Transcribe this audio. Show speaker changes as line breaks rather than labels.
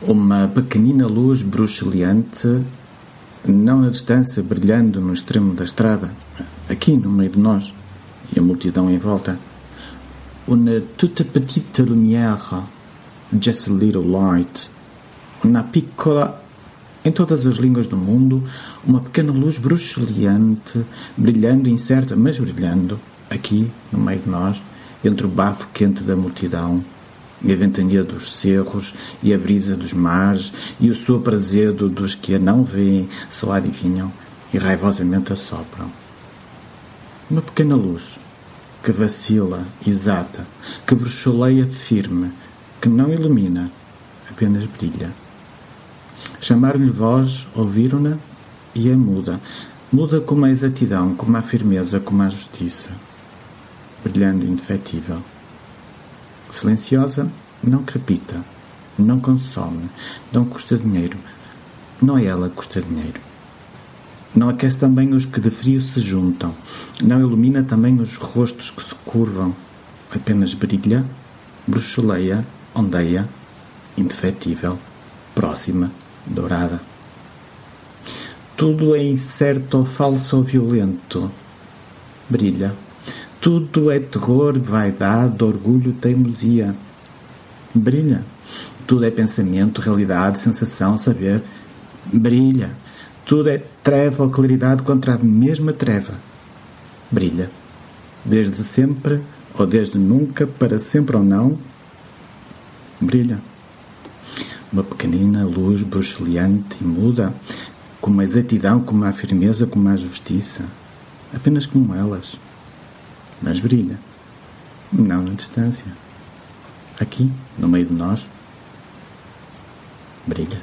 Uma pequenina luz bruxuleante, não na distância, brilhando no extremo da estrada, aqui no meio de nós, e a multidão em volta. Une toute petite lumière, just a little light. Uma piccola, em todas as línguas do mundo, uma pequena luz bruxuleante, brilhando incerta, mas brilhando, aqui no meio de nós, entre o bafo quente da multidão e a ventania dos cerros, e a brisa dos mares, e o sopro azedo dos que a não veem, só adivinham e raivosamente assopram. Uma pequena luz, que vacila, exata, que bruxuleia firme, que não ilumina, apenas brilha. Chamaram-lhe voz, ouviram-na e é muda. Muda como a exatidão, como a firmeza, como a justiça. Brilhando indefetível. Silenciosa, não crepita, não consome, não custa dinheiro. Não é ela que custa dinheiro. Não aquece também os que de frio se juntam. Não ilumina também os rostos que se curvam. Apenas brilha, bruxuleia, ondeia, indefetível, próxima, dourada. Tudo é incerto falso ou violento. Brilha. Tudo é terror, vaidade, orgulho, teimosia. Brilha. Tudo é pensamento, realidade, sensação, saber. Brilha. Tudo é treva ou claridade contra a mesma treva. Brilha. Desde sempre ou desde nunca, para sempre ou não. Brilha. Uma pequenina luz bruxuleante e muda, com uma exatidão, com uma firmeza, com uma justiça. Apenas como elas mas brilha. Não na distância. Aqui, no meio de nós, brilha.